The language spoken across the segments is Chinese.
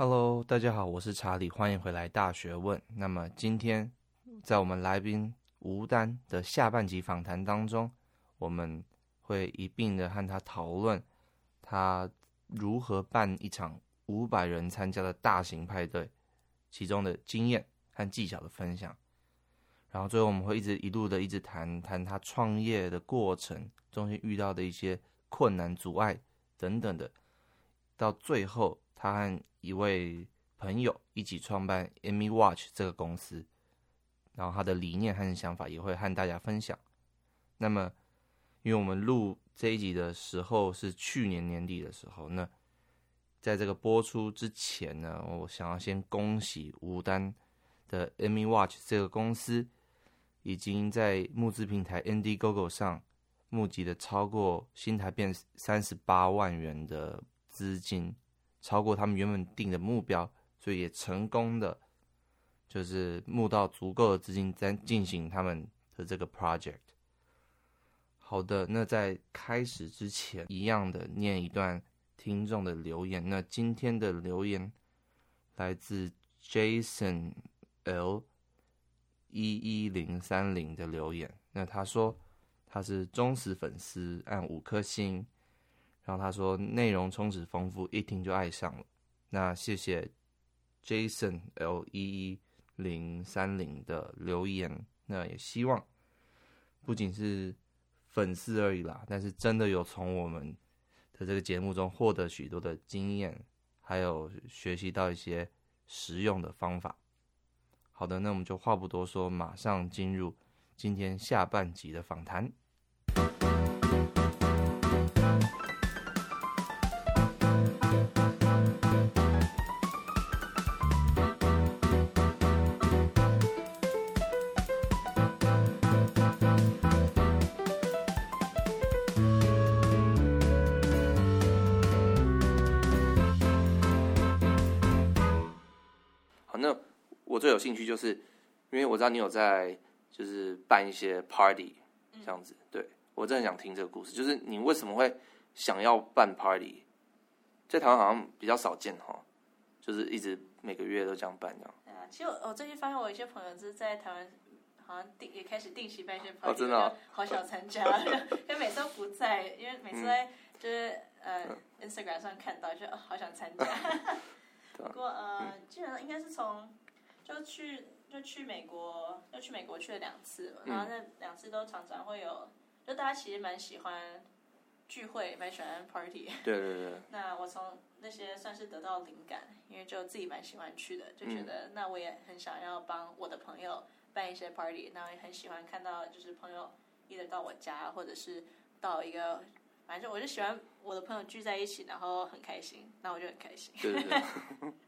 Hello，大家好，我是查理，欢迎回来大学问。那么今天在我们来宾吴丹的下半集访谈当中，我们会一并的和他讨论他如何办一场五百人参加的大型派对，其中的经验和技巧的分享。然后最后我们会一直一路的一直谈谈他创业的过程中间遇到的一些困难阻碍等等的，到最后他和一位朋友一起创办 Amy Watch 这个公司，然后他的理念和想法也会和大家分享。那么，因为我们录这一集的时候是去年年底的时候，那在这个播出之前呢，我想要先恭喜吴丹的 Amy Watch 这个公司。已经在募资平台 Indiegogo 上募集了超过新台币三十八万元的资金，超过他们原本定的目标，所以也成功的就是募到足够的资金，在进行他们的这个 project。好的，那在开始之前，一样的念一段听众的留言。那今天的留言来自 Jason L。一一零三零的留言，那他说他是忠实粉丝，按五颗星。然后他说内容充实丰富，一听就爱上了。那谢谢 Jason L 一一零三零的留言。那也希望不仅是粉丝而已啦，但是真的有从我们的这个节目中获得许多的经验，还有学习到一些实用的方法。好的，那我们就话不多说，马上进入今天下半集的访谈。兴趣就是，因为我知道你有在，就是办一些 party 这样子。嗯、对，我真的想听这个故事，就是你为什么会想要办 party？在台湾好像比较少见哈，就是一直每个月都这样办这样。对啊，其实我我最近发现，我有一些朋友就是在台湾，好像定也开始定期办一些 party，、哦、真的、哦，好想参加，因为每次都不在，因为每次在就是、嗯、呃 Instagram 上看到，就、哦、好想参加。不过呃，基本上应该是从。就去就去美国，就去美国去了两次，然后那两次都常常会有，就大家其实蛮喜欢聚会，蛮喜欢 party。对对对。那我从那些算是得到灵感，因为就自己蛮喜欢去的，就觉得那我也很想要帮我的朋友办一些 party，那我也很喜欢看到就是朋友一直到我家，或者是到一个，反正我就喜欢我的朋友聚在一起，然后很开心，那我就很开心。对对对。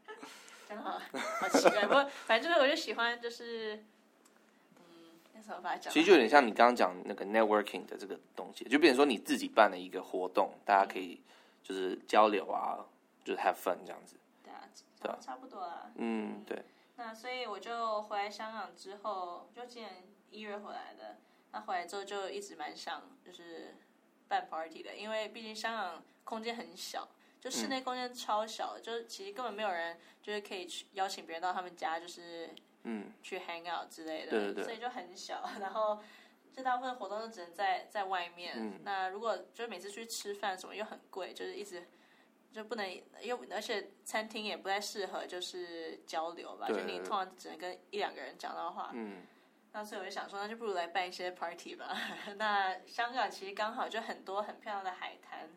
真好，好奇怪，不过反正就是我就喜欢，就是嗯，那时候把它讲？其实就有点像你刚刚讲那个 networking 的这个东西，就变成说你自己办了一个活动，大家可以就是交流啊，就是 have fun 这样子。对啊，对啊，差不多啊。嗯，对。那所以我就回来香港之后，就今年一月回来的。那回来之后就一直蛮想就是办 party 的，因为毕竟香港空间很小。就室内空间超小，嗯，就是其实根本没有人，就是可以去邀请别人到他们家，就是嗯，去 hang out 之类的，对对对，所以就很小。然后，就大部分活动都只能在在外面，嗯。那如果就是每次出去吃饭什么又很贵，就是一直就不能，又而且餐厅也不太适合就是交流吧，就你通常只能跟一两个人讲到话。嗯。那所以我就想说，那就不如来办一些 party 吧。那香港其实刚好就很多很漂亮的海滩。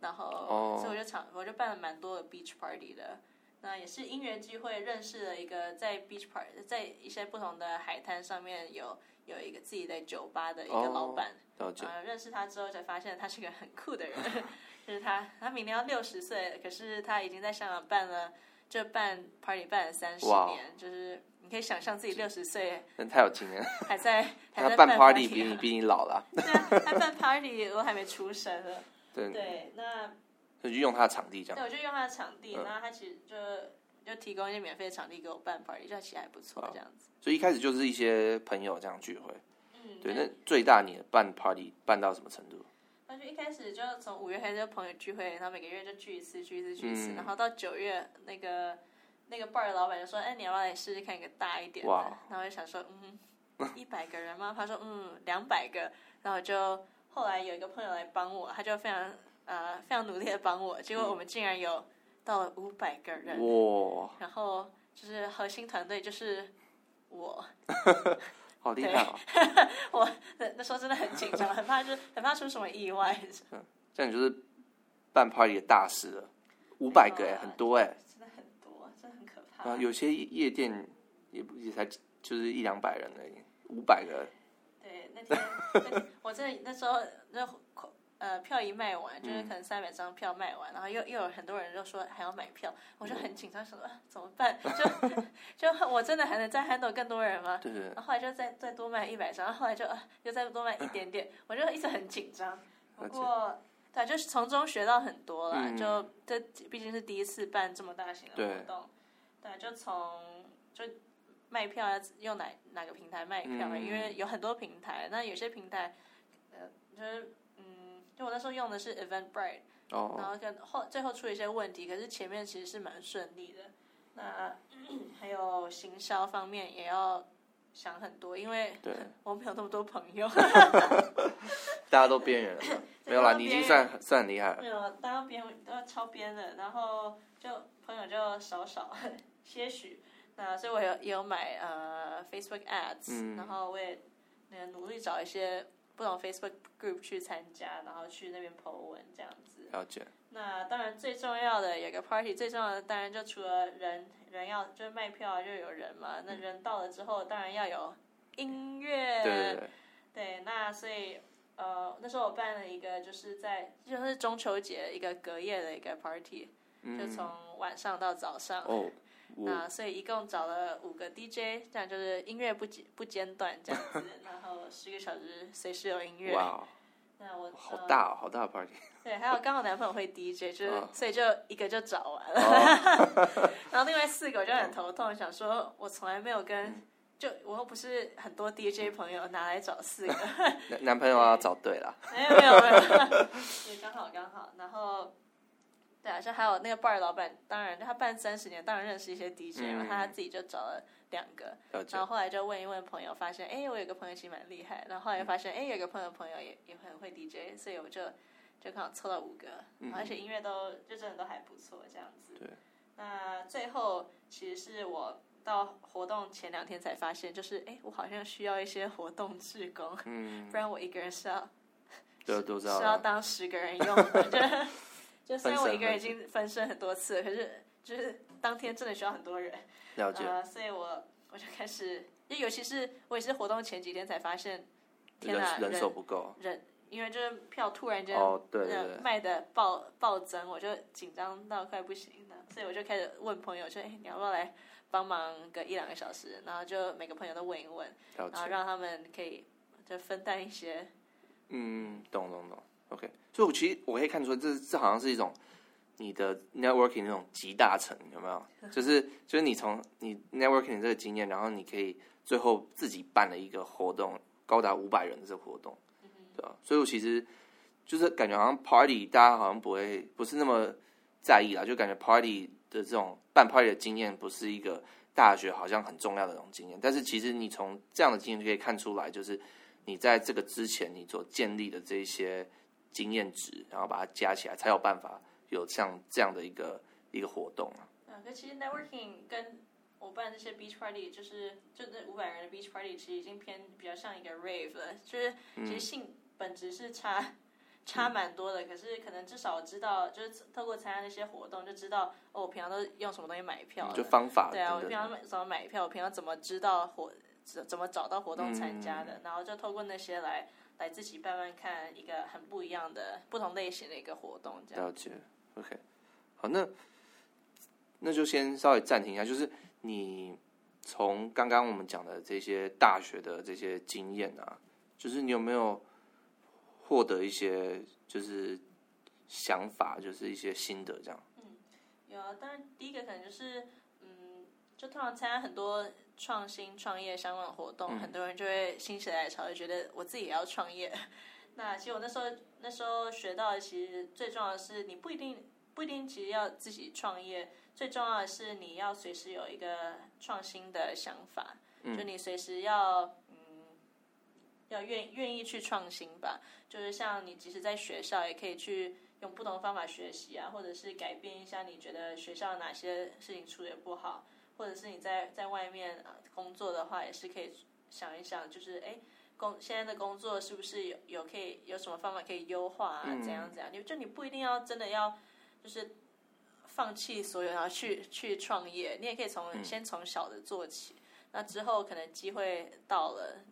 然后，oh. 所以我就常，我就办了蛮多的 beach party 的。那也是因缘际会认识了一个在 beach party，在一些不同的海滩上面有有一个自己的酒吧的一个老板。Oh. 呃，认识他之后才发现他是个很酷的人。就是他，他明年要六十岁，可是他已经在香港办了，就办 party 办了三十年。就是你可以想象自己六十岁，人太有经验，还在还在办 party，比你比你老了。对啊，他办 party 我还没出生呢。对，对，那就用他的场地这样。对，我就用他的场地，然后他其实就就提供一些免费的场地给我办 party，就其实还不错这样子。所以一开始就是一些朋友这样聚会。嗯，对。那最大你的办 party 办到什么程度？那就一开始就从五月开始就朋友聚会，然后每个月就聚一次，聚一次，聚一次，嗯、然后到九月那个那个 bar 的老板就说：“哎，你要不要来试试看一个大一点的？”然后我就想说：“嗯，一百个人吗？”他说：“嗯，两百个。”然后就后来有一个朋友来帮我，他就非常呃非常努力的帮我，结果我们竟然有到了五百个人哇.然后就是核心团队就是我。好厉害哦！我那那时候真的很紧张，很怕就是 很怕出什么意外。嗯，这样你就是办 party 的大师了，五百个哎，很多哎，真的很多，真的很可怕。啊，有些夜店也也才就是一两百人而已，五百个。对，那天，我真的那时候那。呃，票一卖完，就是可能三百张票卖完，嗯、然后又又有很多人就说还要买票，我就很紧张，说怎么办？就 就我真的还能再 handle 更多人吗？对对。然后后来就再再多卖一百张，后来就又再多卖一点点，我就一直很紧张。不过对，就是从中学到很多啦，嗯、就这毕竟是第一次办这么大型的活动，对，对，就从就卖票要用哪哪个平台卖票，嗯、因为有很多平台，那有些平台呃就是嗯。就我那时候用的是 Eventbrite，哦，然后跟后最后出了一些问题，可是前面其实是蛮顺利的。那 还有行销方面也要想很多，因为 我没有那么多朋友，大家都边缘了，没有啦，你已经算算很厉害了。没有，大家边都要超边的，然后就朋友就少少些许。那所以我有也有买呃 Facebook Ads，嗯，然后我也那个努力找一些。不同 Facebook group 去参加，然后去那边 po 文这样子。了解。那当然最重要的有个 party，最重要的当然就除了人人要就是卖票啊，就有人嘛。那人到了之后，当然要有音乐。对对对。对，那所以呃那时候我办了一个就是在就是中秋节一个隔夜的一个 party，嗯，就从晚上到早上。哦。那所以一共找了五个 DJ，这样就是音乐不间不间断这样子，然后十个小时随时有音乐。哇！那我好大哦，好大的 party。对，还有刚好男朋友会 DJ，就是所以就一个就找完了。然后另外四个我就很头痛，想说我从来没有跟，就我又不是很多 DJ 朋友，拿来找四个。男男朋友要找对了。没有没有没有，对，刚好刚好，然后。对啊，就还有那个 bar 老板，当然他办三十年，当然认识一些 DJ，然后他自己就找了两个，然后后来就问一问朋友，发现哎，我有个朋友其实蛮厉害，然后后来又发现哎，有个朋友朋友也也很会 DJ，所以我就就刚好凑到五个，而且音乐都就真的都还不错，这样子。对。那最后其实是我到活动前两天才发现，就是哎，我好像需要一些活动志工，嗯，不然我一个人是要，对，都知道，是要当十个人用的。就虽然我一个人已经分身很多次，可是就是当天真的需要很多人，了解。呃，所以我我就开始，就尤其是我也是活动前几天才发现，天哪，人手不够，人因为就是票突然间哦对对卖的暴暴增，我就紧张到快不行了，所以我就开始问朋友说，哎，你要不要来帮忙个一两个小时？然后就每个朋友都问一问，然后让他们可以就分担一些。嗯，懂懂懂。OK，所以我其实我可以看出，这这好像是一种你的 networking 那种集大成，有没有？就是就是你从你 networking 这个经验，然后你可以最后自己办了一个活动，高达五百人的这个活动，对吧？所以我其实就是感觉好像 party 大家好像不会不是那么在意啦，就感觉 party 的这种办 party 的经验不是一个大学好像很重要的那种经验，但是其实你从这样的经验就可以看出来，就是你在这个之前你所建立的这些。经验值，然后把它加起来，才有办法有像这样的一个一个活动啊。啊，可其实 networking 跟我办这些 beach party，就是就那五百人的 beach party，其实已经偏比较像一个 rave 了。就是其实性本质是差、嗯、差蛮多的，可是可能至少我知道，就是透过参加那些活动，就知道哦，我平常都用什么东西买票，就方法。对啊，我平常怎么买票，我平常怎么知道活怎怎么找到活动参加的，嗯、然后就透过那些来。来自己慢慢看一个很不一样的、不同类型的一个活动，这样。了解，OK，好，那那就先稍微暂停一下。就是你从刚刚我们讲的这些大学的这些经验啊，就是你有没有获得一些就是想法，就是一些心得这样？嗯，有啊。当然，第一个可能就是，嗯，就通常参加很多。创新创业相关的活动，嗯、很多人就会心血来潮，就觉得我自己也要创业。那其实我那时候那时候学到的，其实最重要的是，你不一定不一定其实要自己创业，最重要的是你要随时有一个创新的想法，嗯、就你随时要嗯要愿愿意去创新吧。就是像你即使在学校也可以去用不同的方法学习啊，或者是改变一下你觉得学校哪些事情处理不好，或者是你在在外面啊工作的话，也是可以想一想，就是哎。工现在的工作是不是有有可以有什么方法可以优化啊？怎样怎样？你就你不一定要真的要就是放弃所有，然后去去创业。你也可以从先从小的做起，那之后可能机会到了，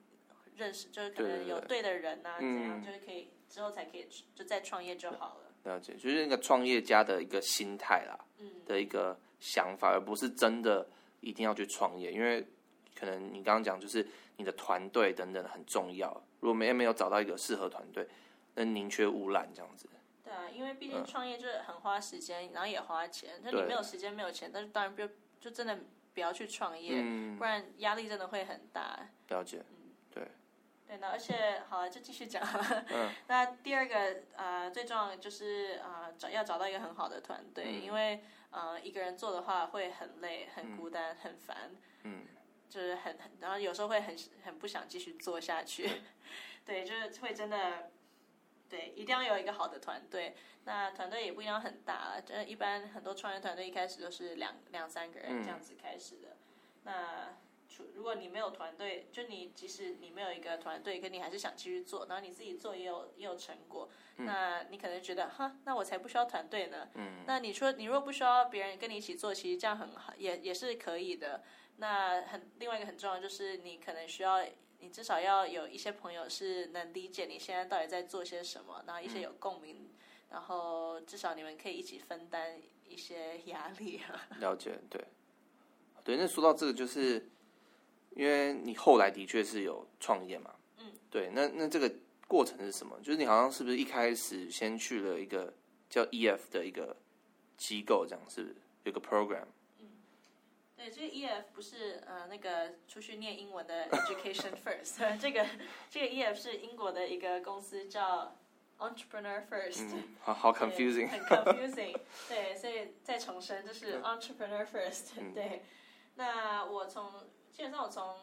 认识就是可能有对的人啊，怎样就是可以之后才可以就再创业就好了。了解，就是那个创业家的一个心态啦，嗯，的一个想法，而不是真的一定要去创业，因为可能你刚刚讲就是。你的团队等等很重要，如果没没有找到一个适合团队，那宁缺毋滥这样子。对啊，因为毕竟创业就是很花时间，嗯、然后也花钱。就你没有时间没有钱，但是当然就就真的不要去创业，嗯、不然压力真的会很大。了解，嗯，对。对，那而且好了，就继续讲。嗯。那第二个呃最重要的就是呃找要找到一个很好的团队，嗯、因为呃一个人做的话会很累、很孤单、嗯、很烦。嗯。就是很很，然后有时候会很很不想继续做下去，对，就是会真的，对，一定要有一个好的团队。那团队也不一定要很大，就是一般很多创业团队一开始都是两两三个人这样子开始的。嗯、那如果你没有团队，就你即使你没有一个团队，可你还是想继续做，然后你自己做也有也有成果，嗯、那你可能觉得哈，那我才不需要团队呢。嗯。那你说你如果不需要别人跟你一起做，其实这样很好，也也是可以的。那很另外一个很重要就是你可能需要，你至少要有一些朋友是能理解你现在到底在做些什么，然后一些有共鸣，嗯、然后至少你们可以一起分担一些压力啊。了解，对，对。那说到这个，就是因为你后来的确是有创业嘛，嗯，对。那那这个过程是什么？就是你好像是不是一开始先去了一个叫 EF 的一个机构，这样是不是有个 program？对，这个 EF 不是呃那个出去念英文的 Education First，这个这个 EF 是英国的一个公司叫 Entrepreneur First，嗯，好好 confusing，很 confusing，对，所以再重申，这是 Entrepreneur First，嗯，对。那我从基本上我从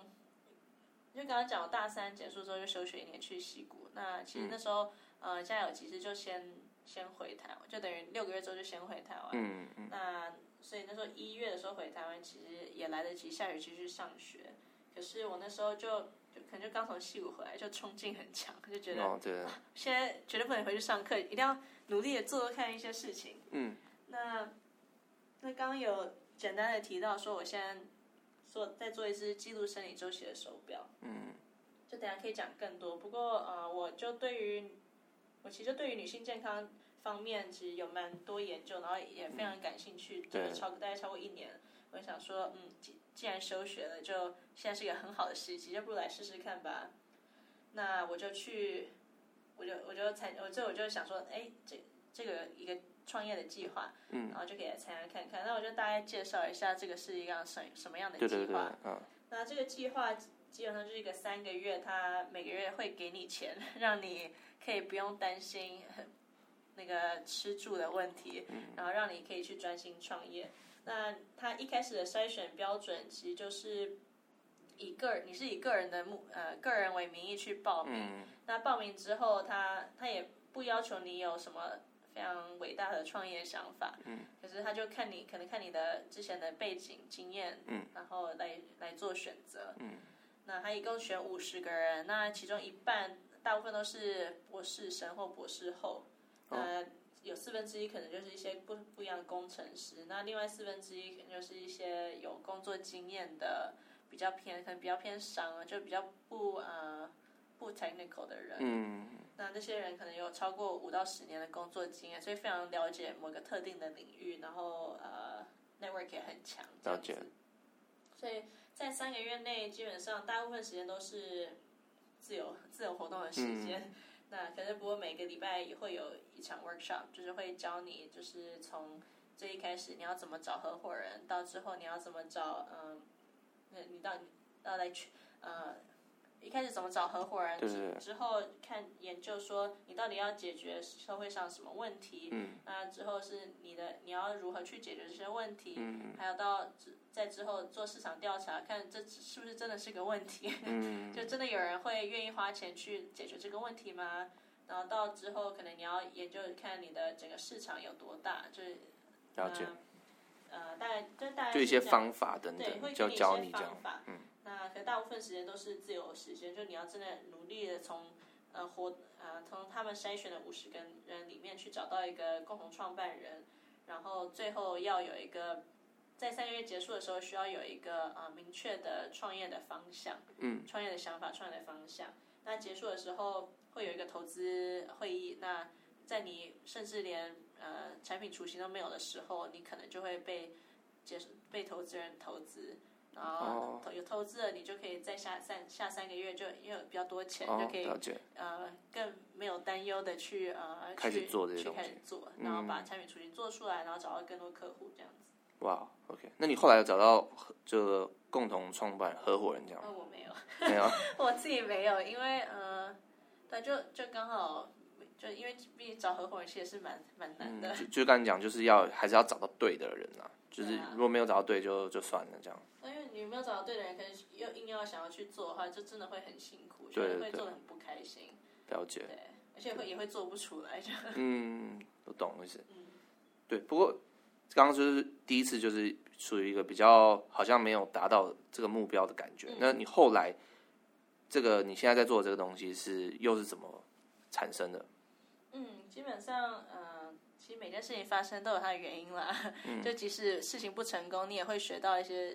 就刚刚讲，我大三结束之后就休学一年去西谷，那其实那时候，嗯、呃，家有急事就先先回台湾，就等于六个月之后就先回台湾，嗯嗯，那。所以那时候一月的时候回台湾，其实也来得及下学期去上学。可是我那时候就就可能就刚从西谷回来，就冲劲很强，就觉得、哦、对啊，现在绝对不能回去上课，一定要努力的做做看一些事情。嗯，那那刚刚有简单的提到说，我现在做再做一支记录生理周期的手表。嗯，就等下可以讲更多。不过呃，我就对于我其实对于女性健康。方面其实有蛮多研究，然后也非常感兴趣，对，超大概超过一年，我想说，嗯，既既然休学了，就现在是一个很好的时机，就不如来试试看吧。那我就去，我就我就参，我就我就想说，哎，这这个一个创业的计划，嗯，然后就给他参加看看。那我就大概介绍一下，这个是一个什什么样的计划？对对对，嗯。那这个计划基本上就是一个三个月，他每个月会给你钱，让你可以不用担心。那个吃住的问题，然后让你可以去专心创业。那他一开始的筛选标准其实就是以个人，你是以个人的目呃个人为名义去报名。嗯、那报名之后他，他他也不要求你有什么非常伟大的创业想法。嗯、可是他就看你可能看你的之前的背景经验，嗯、然后来来做选择。嗯、那他一共选五十个人，那其中一半大部分都是博士生或博士后。呃，有四分之一可能就是一些不不一样的工程师，那另外四分之一可能就是一些有工作经验的，比较偏可能比较偏商啊，就比较不呃不 technical 的人。嗯。那那些人可能有超过五到十年的工作经验，所以非常了解某个特定的领域，然后呃 network 也很强。了解。所以在三个月内，基本上大部分时间都是自由 自由活动的时间。嗯那可是不过每个礼拜也会有一场 workshop，就是会教你，就是从最一开始你要怎么找合伙人，到之后你要怎么找，嗯，那你到到来去，呃，一开始怎么找合伙人，对对对。之后看研究说你到底要解决社会上什么问题，嗯，那之后是你的你要如何去解决这些问题，嗯，还有到在之后做市场调查，看这是不是真的是个问题，嗯，就真的有人会愿意花钱去解决这个问题吗？然后到之后可能你要研究看你的整个市场有多大，就是了解，呃，呃大概就大概就一些方法等等，就给你教你这样方法，嗯。那可大部分时间都是自由时间，就你要真的努力的从呃活呃从他们筛选的五十个人里面去找到一个共同创办人，然后最后要有一个在三个月结束的时候需要有一个呃明确的创业的方向，嗯，创业的想法、创业的方向。那结束的时候会有一个投资会议，那在你甚至连呃产品雏形都没有的时候，你可能就会被接被投资人投资。然后有投资了，你就可以在下三下三个月就因为有比较多钱，哦、就可以呃更没有担忧的去呃开始做这些东西，去开始做，然后把产品雏形做出来，然后找到更多客户这样子。哇，OK，那你后来有找到这个共同创办合伙人这样吗？呃、我没有，没有，我自己没有，因为呃，对，就就刚好就因为毕竟找合伙人其实是蛮蛮难的。嗯、就就刚才讲，就是要还是要找到对的人啊，就是如果没有找到对就，就就算了这样。因为你没有找到对的人，可能又硬要想要去做的话，就真的会很辛苦，对对对，会做的很不开心。了解。对，而且会也会做不出来，就嗯，我懂意思。嗯，对。不过刚刚就是第一次，就是属于一个比较好像没有达到这个目标的感觉。嗯、那你后来这个你现在在做的这个东西是又是怎么产生的？嗯，基本上，嗯、呃。其实每件事情发生都有它的原因啦，嗯、就即使事情不成功，你也会学到一些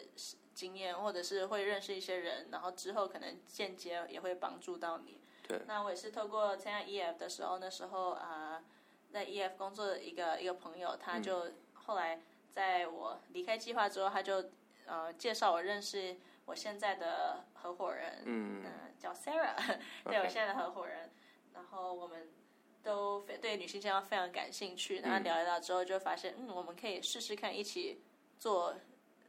经验，或者是会认识一些人，然后之后可能间接也会帮助到你。对。那我也是透过参加 EF 的时候，那时候啊、呃，在 EF 工作的一个一个朋友，他就后来在我离开计划之后，他就呃介绍我认识我现在的合伙人，嗯，呃、叫 Sarah，对.我现在的合伙人，然后我们。都非对女性健康非常感兴趣，然后聊一聊之后就发现，嗯，嗯，我们可以试试看一起做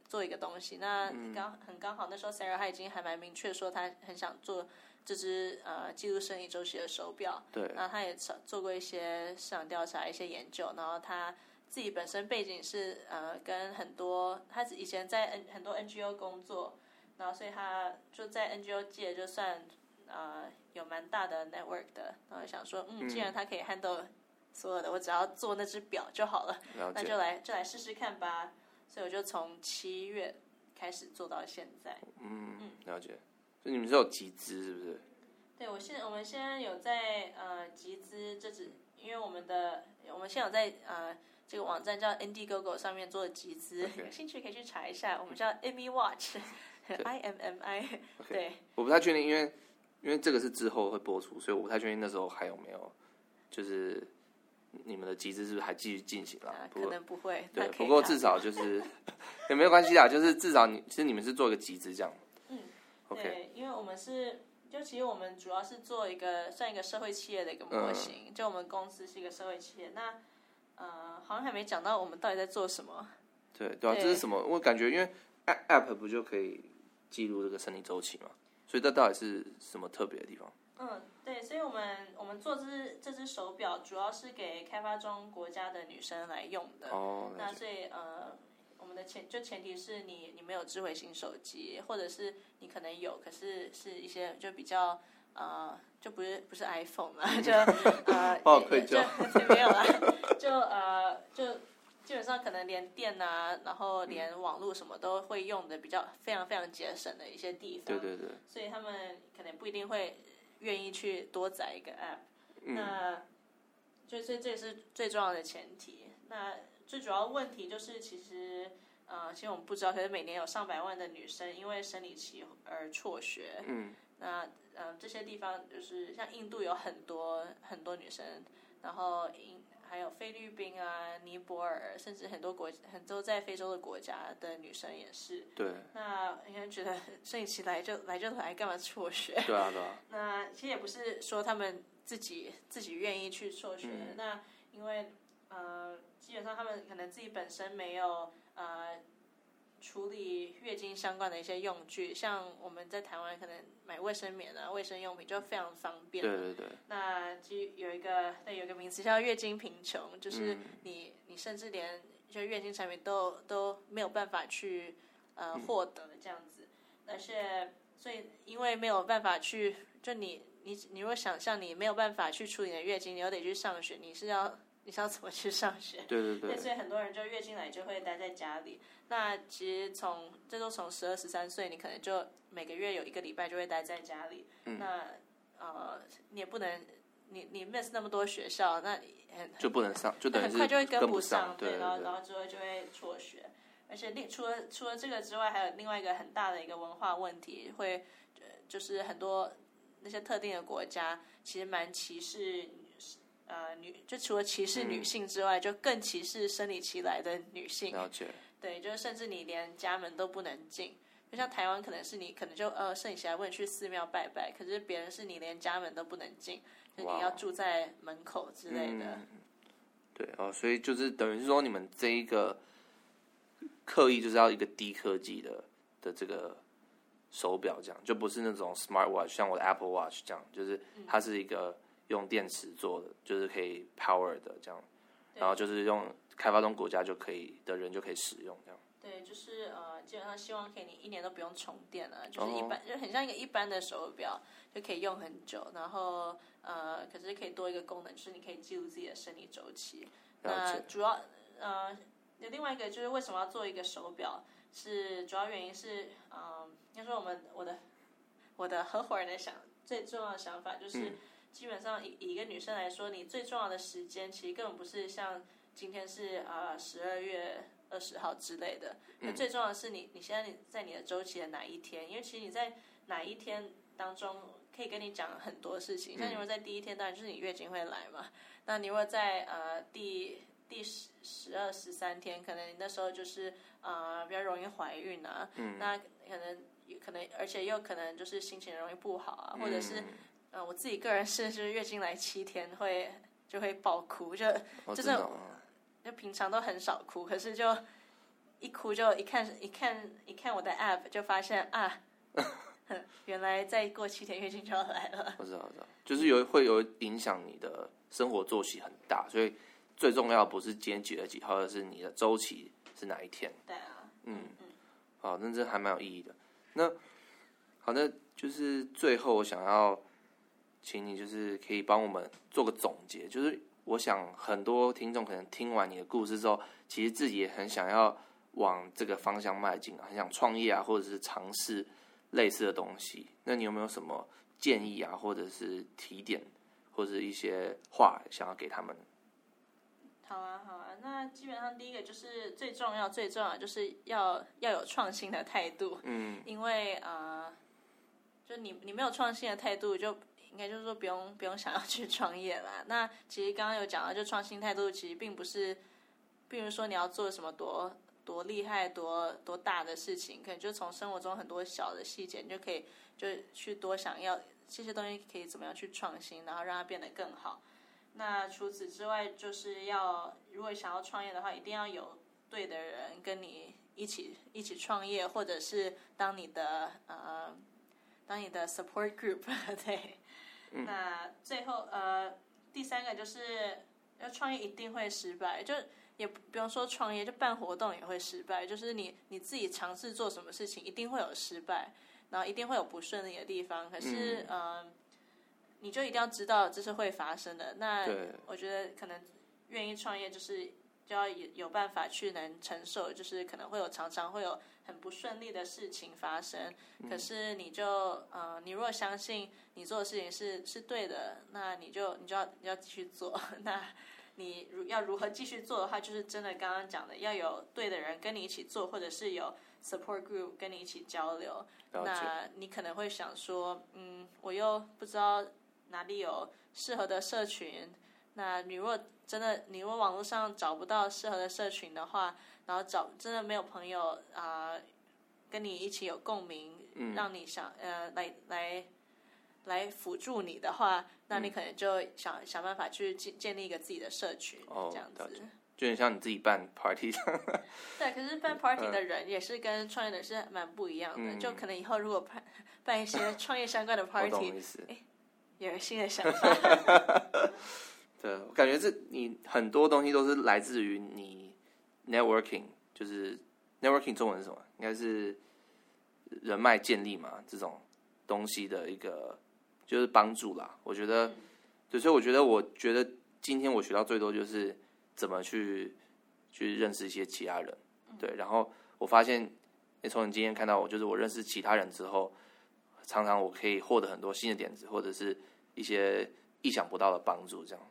做一个东西。那刚很刚好，那时候 Sarah 她已经还蛮明确说，她很想做这只呃记录生理周期的手表。对。然后她也做过一些市场调查、一些研究，然后她自己本身背景是呃跟很多，她以前在 N 很多 NGO 工作，然后所以她就在 NGO 界就算。呃，有蛮大的 network 的，然后想说，嗯，既然他可以 handle 所有的，嗯、我只要做那只表就好了，了。那就来就来试试看吧。所以我就从七月开始做到现在。嗯，嗯了解。所以你们是有集资是不是？对，我现我们现在有在呃集资这只，因为我们的我们现在有在呃这个网站叫 Indiegogo 上面做的集资.有 兴趣可以去查一下。我们叫 Imi Watch，I M M I。对，我不太确定，因为。因为这个是之后会播出，所以我不太确定那时候还有没有，就是你们的集资是不是还继续进行了？啊，可能不会。对，不过至少就是 也没有关系啦，就是至少你其实你们是做一个集资这样。嗯，OK。对，因为我们是就其实我们主要是做一个算一个社会企业的一个模型，嗯、就我们公司是一个社会企业。那呃，好像还没讲到我们到底在做什么。对对啊，这是什么？我感觉因为 App 不就可以记录这个生理周期吗？所以这到底是什么特别的地方？嗯，对，所以我们我们做这只这只手表，主要是给开发中国家的女生来用的。哦，那所以呃，我们的前就前提是你你没有智慧型手机，或者是你可能有，可是是一些就比较呃，就不是不是 iPhone 嘛，就呃，哦，可以就 没有啦，就呃就。基本上可能连电啊，然后连网络什么都会用的比较非常非常节省的一些地方。对对对。所以他们可能不一定会愿意去多载一个 app。嗯。那，就所以这是最重要的前提。那最主要问题就是，其实呃，其实我们不知道，可是每年有上百万的女生因为生理期而辍学。嗯。那呃，这些地方就是像印度有很多很多女生，然后印。还有菲律宾啊、尼泊尔，甚至很多国很多在非洲的国家的女生也是。对。那应该觉得生理期来就来就来，干嘛辍学？对啊，对啊。那其实也不是说他们自己自己愿意去辍学，嗯、那因为呃，基本上他们可能自己本身没有呃处理月经相关的一些用具，像我们在台湾可能买卫生棉啊、卫生用品就非常方便。对对对。那就有一个对有一个名词叫月经贫穷，就是你、嗯、你甚至连就月经产品都都没有办法去呃获得这样子，而且所以因为没有办法去，就你你你如果想象你没有办法去处理你的月经，你又得去上学，你是要。你要怎么去上学？对对对。所以很多人就月经来就会待在家里。那其实从这都从十二十三岁，你可能就每个月有一个礼拜就会待在家里。嗯。那呃，你也不能，你你 miss 那么多学校，那你很就不能上，就等于很快就会跟不上。对，然后然后之后就会辍学。而且另除了除了这个之外，还有另外一个很大的一个文化问题，会就是很多那些特定的国家其实蛮歧视。呃，女就除了歧视女性之外，嗯，就更歧视生理期来的女性。了解。对，就是甚至你连家门都不能进。就像台湾，可能是你可能就呃生理期来不能去寺庙拜拜，可是别人是你连家门都不能进，就你要住在门口之类的。嗯，对哦，所以就是等于是说，你们这一个刻意就是要一个低科技的的这个手表，这样就不是那种 smart watch，像我的 Apple Watch 这样，就是它是一个。用电池做的，就是可以 power 的这样，然后就是用开发中国家就可以的人就可以使用这样。对，就是呃，基本上希望可以你一年都不用充电了，就是一般、哦、就很像一个一般的手表，就可以用很久。然后呃，可是可以多一个功能，就是你可以记录自己的生理周期。那主要呃，有另外一个就是为什么要做一个手表？是主要原因是嗯，应该说我们我的我的合伙人的想最重要的想法就是。嗯基本上以以一个女生来说，你最重要的时间其实根本不是像今天是呃十二月二十号之类的。那最重要的是你你现在你在你的周期的哪一天？因为其实你在哪一天当中可以跟你讲很多事情。像你如果在第一天，当然就是你月经会来嘛。那你如果在呃第第十十二十三天，可能你那时候就是啊、呃、比较容易怀孕啊。嗯。那可能可能而且又可能就是心情容易不好啊，或者是。呃，我自己个人是，就是月经来七天会就会爆哭，就、哦、就是就平常都很少哭，可是就一哭就一看一看一看我的 app 就发现啊，原来再过七天月经就要来了。我知道，我知道，就是有会有影响你的生活作息很大，所以最重要不是今天几月几号，而是你的周期是哪一天。对啊，嗯嗯，好，那这还蛮有意义的。那好，那就是最后我想要。请你就是可以帮我们做个总结，就是我想很多听众可能听完你的故事之后，其实自己也很想要往这个方向迈进啊，很想创业啊，或者是尝试类似的东西。那你有没有什么建议啊，或者是提点，或者是一些话想要给他们？好啊，好啊。那基本上第一个就是最重要、最重要就是要要有创新的态度。嗯，因为啊、呃，就你你没有创新的态度就。应该就是说不用不用想要去创业啦。那其实刚刚有讲到，就创新态度其实并不是，并不是说你要做什么多多厉害、多多大的事情，可能就从生活中很多小的细节，你就可以就去多想要这些东西可以怎么样去创新，然后让它变得更好。那除此之外，就是要如果想要创业的话，一定要有对的人跟你一起一起创业，或者是当你的呃当你的 support group，对。嗯、那最后呃，第三个就是要创业一定会失败，就也不用说创业，就办活动也会失败。就是你你自己尝试做什么事情，一定会有失败，然后一定会有不顺利的地方。可是嗯、呃，你就一定要知道这是会发生的。那我觉得可能愿意创业就是。就要有有办法去能承受，就是可能会有常常会有很不顺利的事情发生。可是你就呃，你如果相信你做的事情是是对的，那你就你就要你要继续做。那你如要如何继续做的话，就是真的刚刚讲的，要有对的人跟你一起做，或者是有 support group 跟你一起交流。那你可能会想说，嗯，我又不知道哪里有适合的社群。那你如果真的，你如果网络上找不到适合的社群的话，然后找真的没有朋友啊、呃，跟你一起有共鸣，嗯、让你想呃来来来辅助你的话，那你可能就想、嗯、想办法去建建立一个自己的社群，哦、这样子。就很像你自己办 party。对，可是办 party 的人也是跟创业的是蛮不一样的，嗯、就可能以后如果办 办一些创业相关的 party，哎，有新的想法。对，我感觉这你很多东西都是来自于你 networking，就是 networking 中文是什么？应该是人脉建立嘛，这种东西的一个就是帮助啦。我觉得，对，所以我觉得，我觉得今天我学到最多就是怎么去去认识一些其他人。对，然后我发现，你从你今天看到我，就是我认识其他人之后，常常我可以获得很多新的点子，或者是一些意想不到的帮助，这样。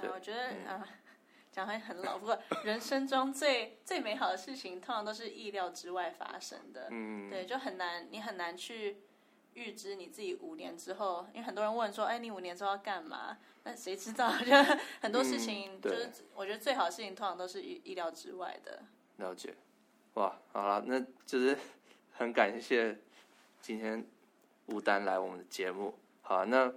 对，我觉得啊，讲会很老，不过人生中最最美好的事情，通常都是意料之外发生的。嗯，对，就很难，你很难去预知你自己五年之后，因为很多人问说，哎，你五年之后要干嘛？那谁知道？就很多事情，就是我觉得最好的事情，通常都是意意料之外的。了解，哇，好了，那就是很感谢今天吴丹来我们的节目。好，那。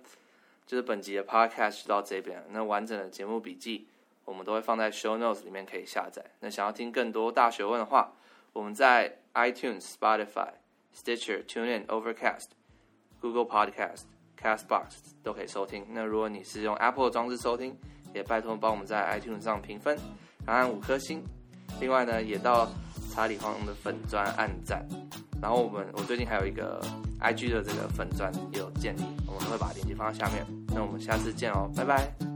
就是本集的 podcast 到这边，那完整的节目笔记我们都会放在 show notes 里面可以下载。那想要听更多大学问的话，我们在 iTunes、Spotify、Stitcher、TuneIn、Overcast、Google Podcast、Castbox 都可以收听。那如果你是用 Apple 装置收听，也拜托帮我们在 iTunes 上评分，按五颗星。另外呢，也到查理黄的粉专按赞。然后我们我最近还有一个 IG 的这个粉钻也有建立，我们会把链接放在下面。那我们下次见哦，拜拜。